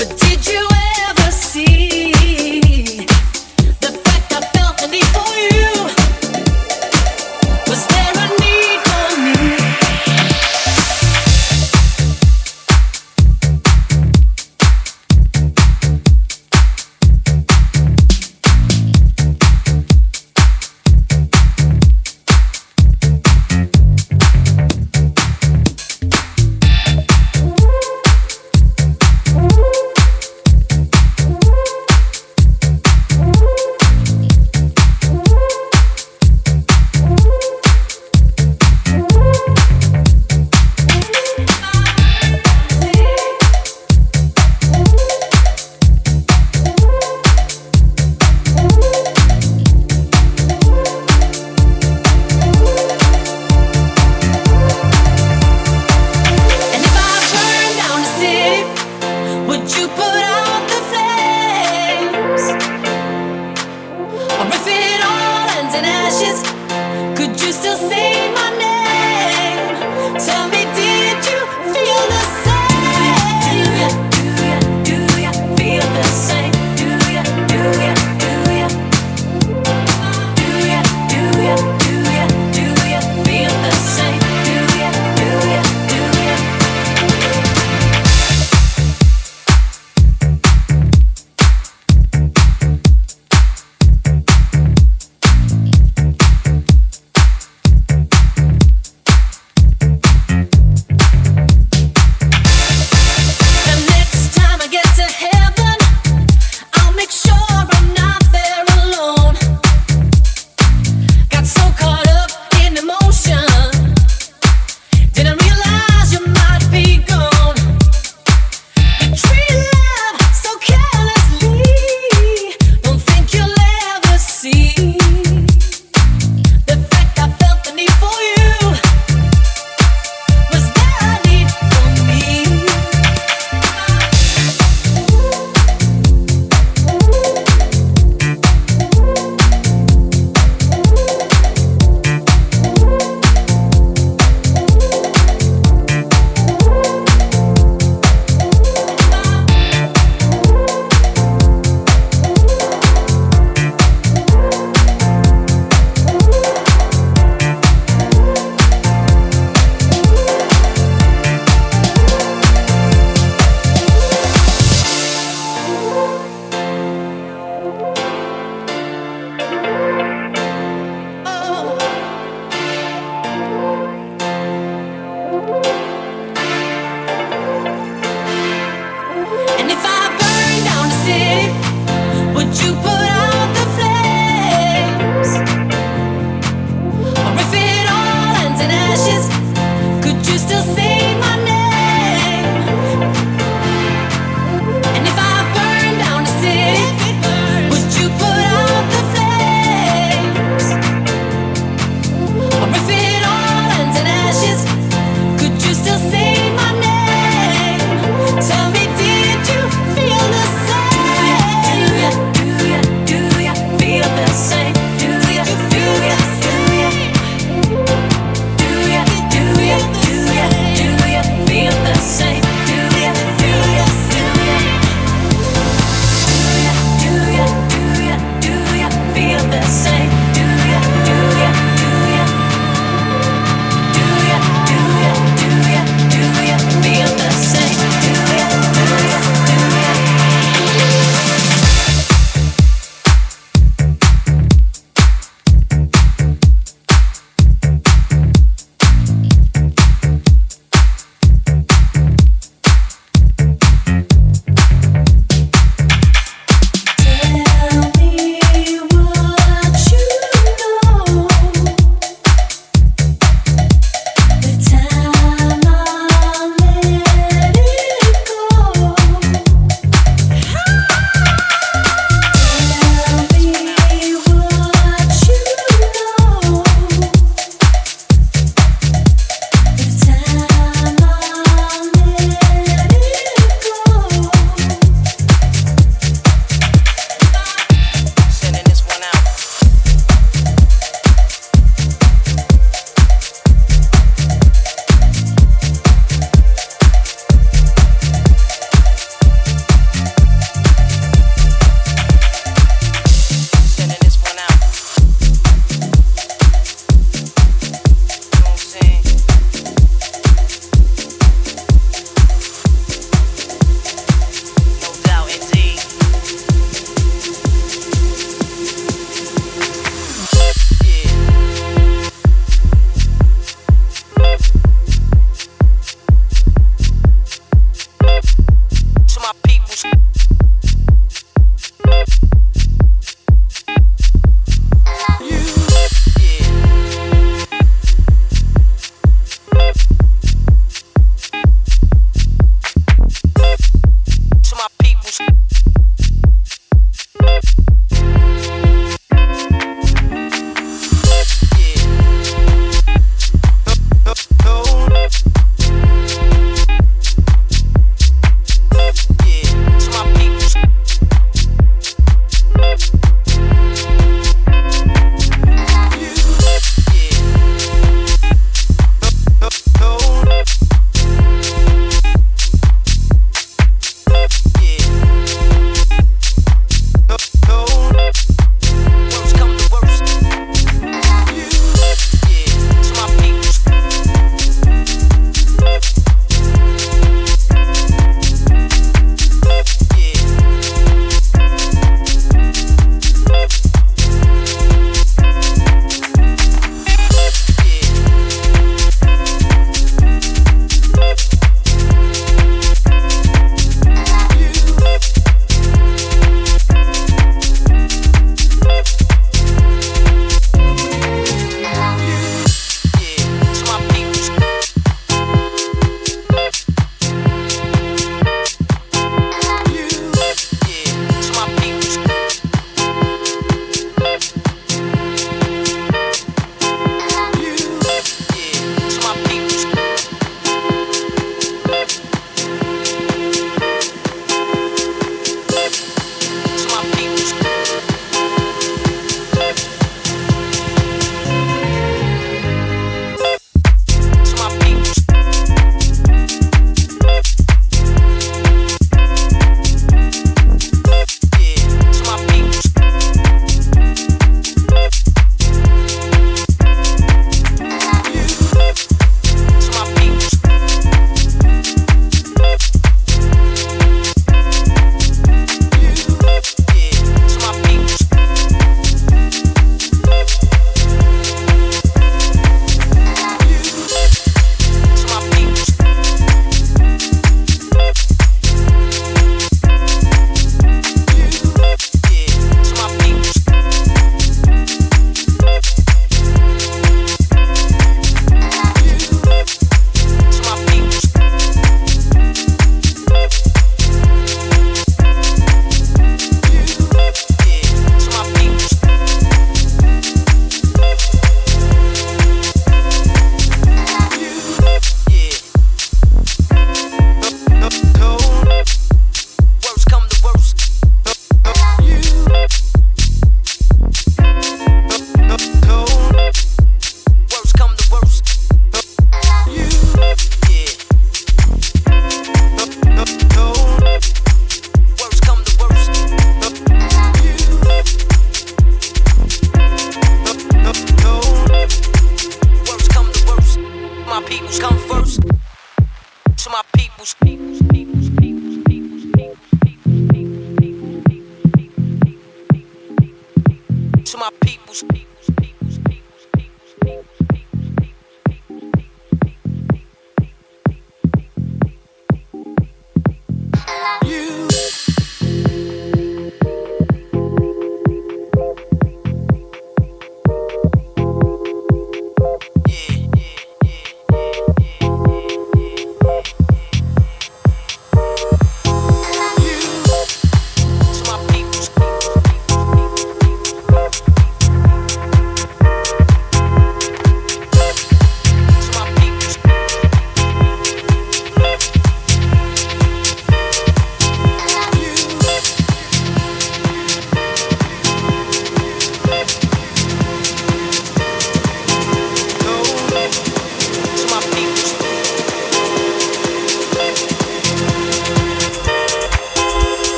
But did you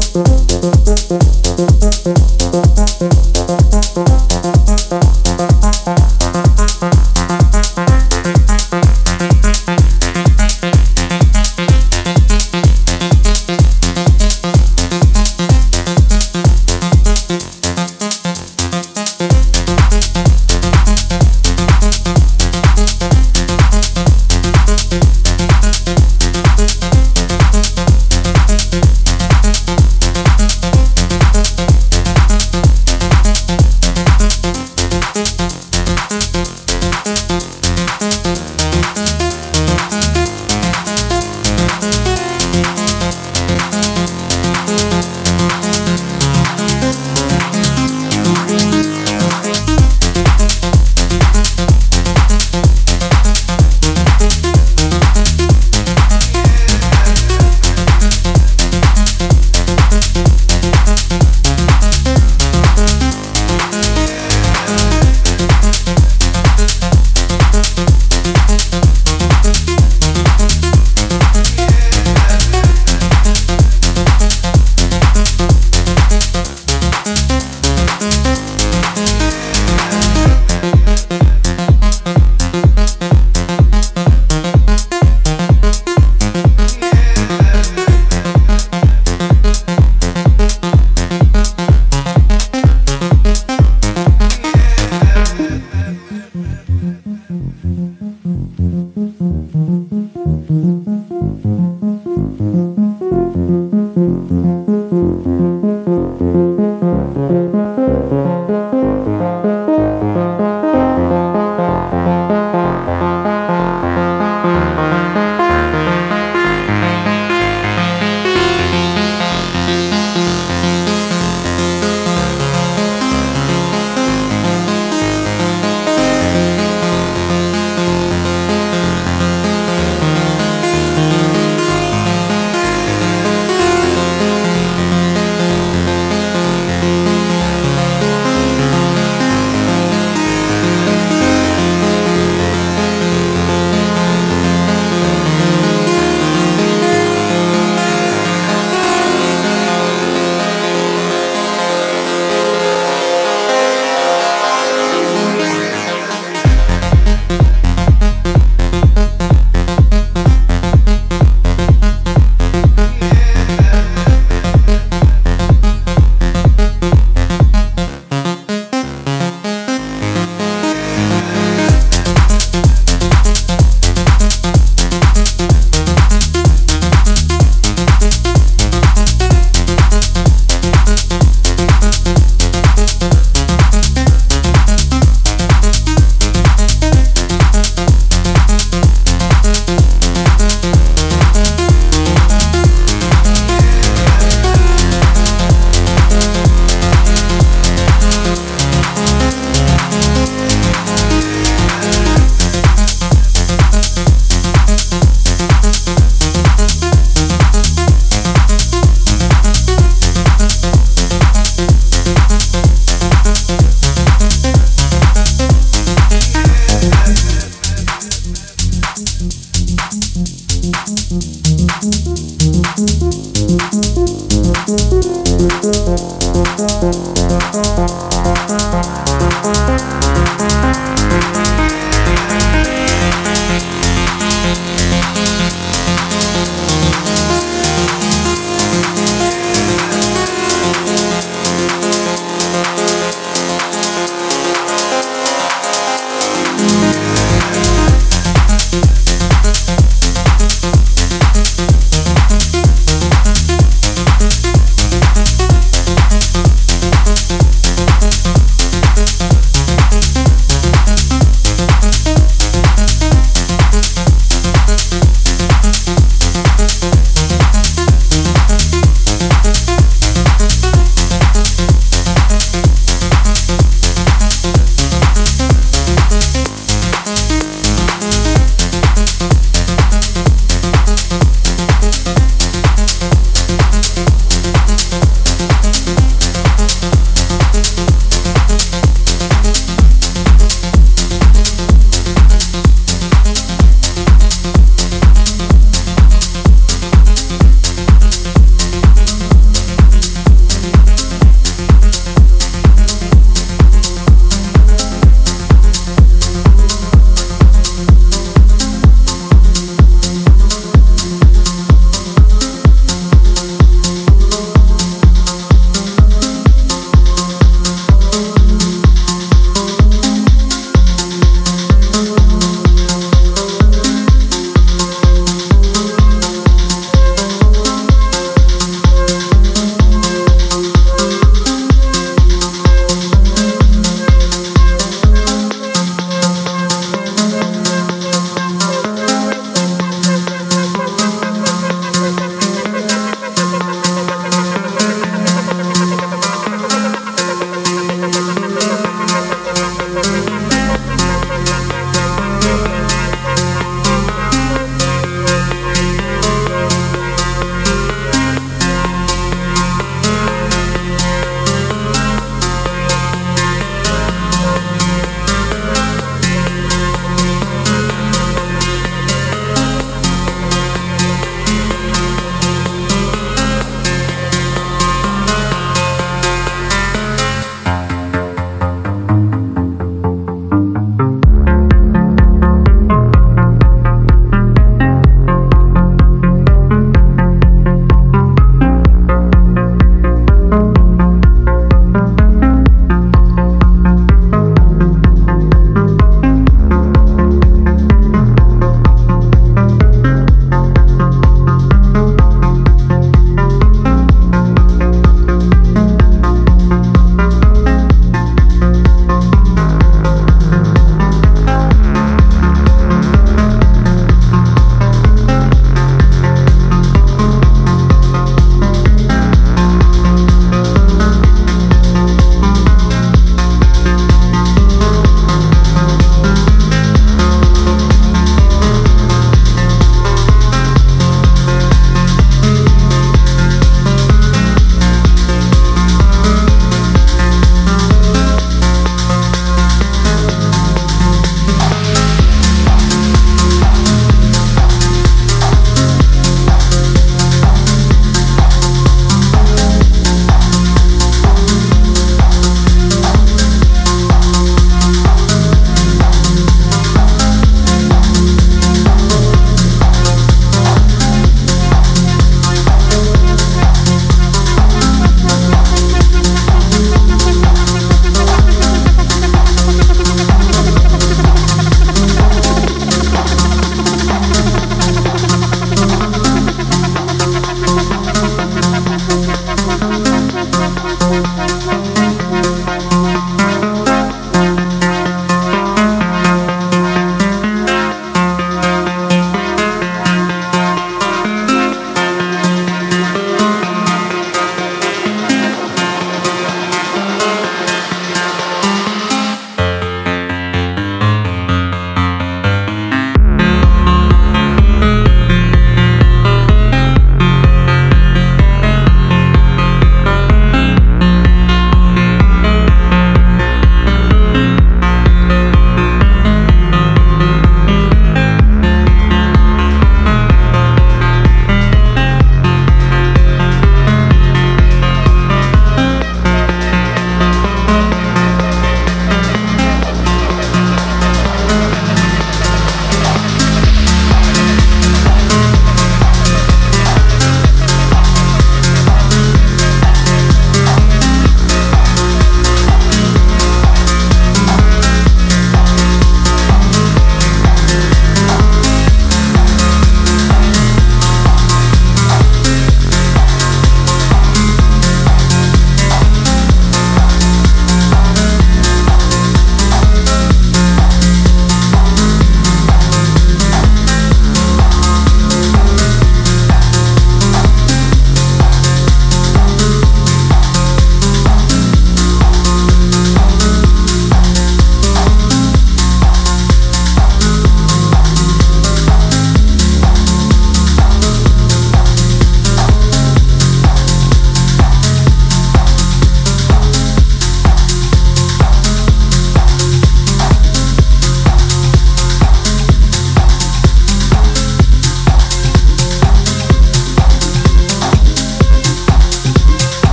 Música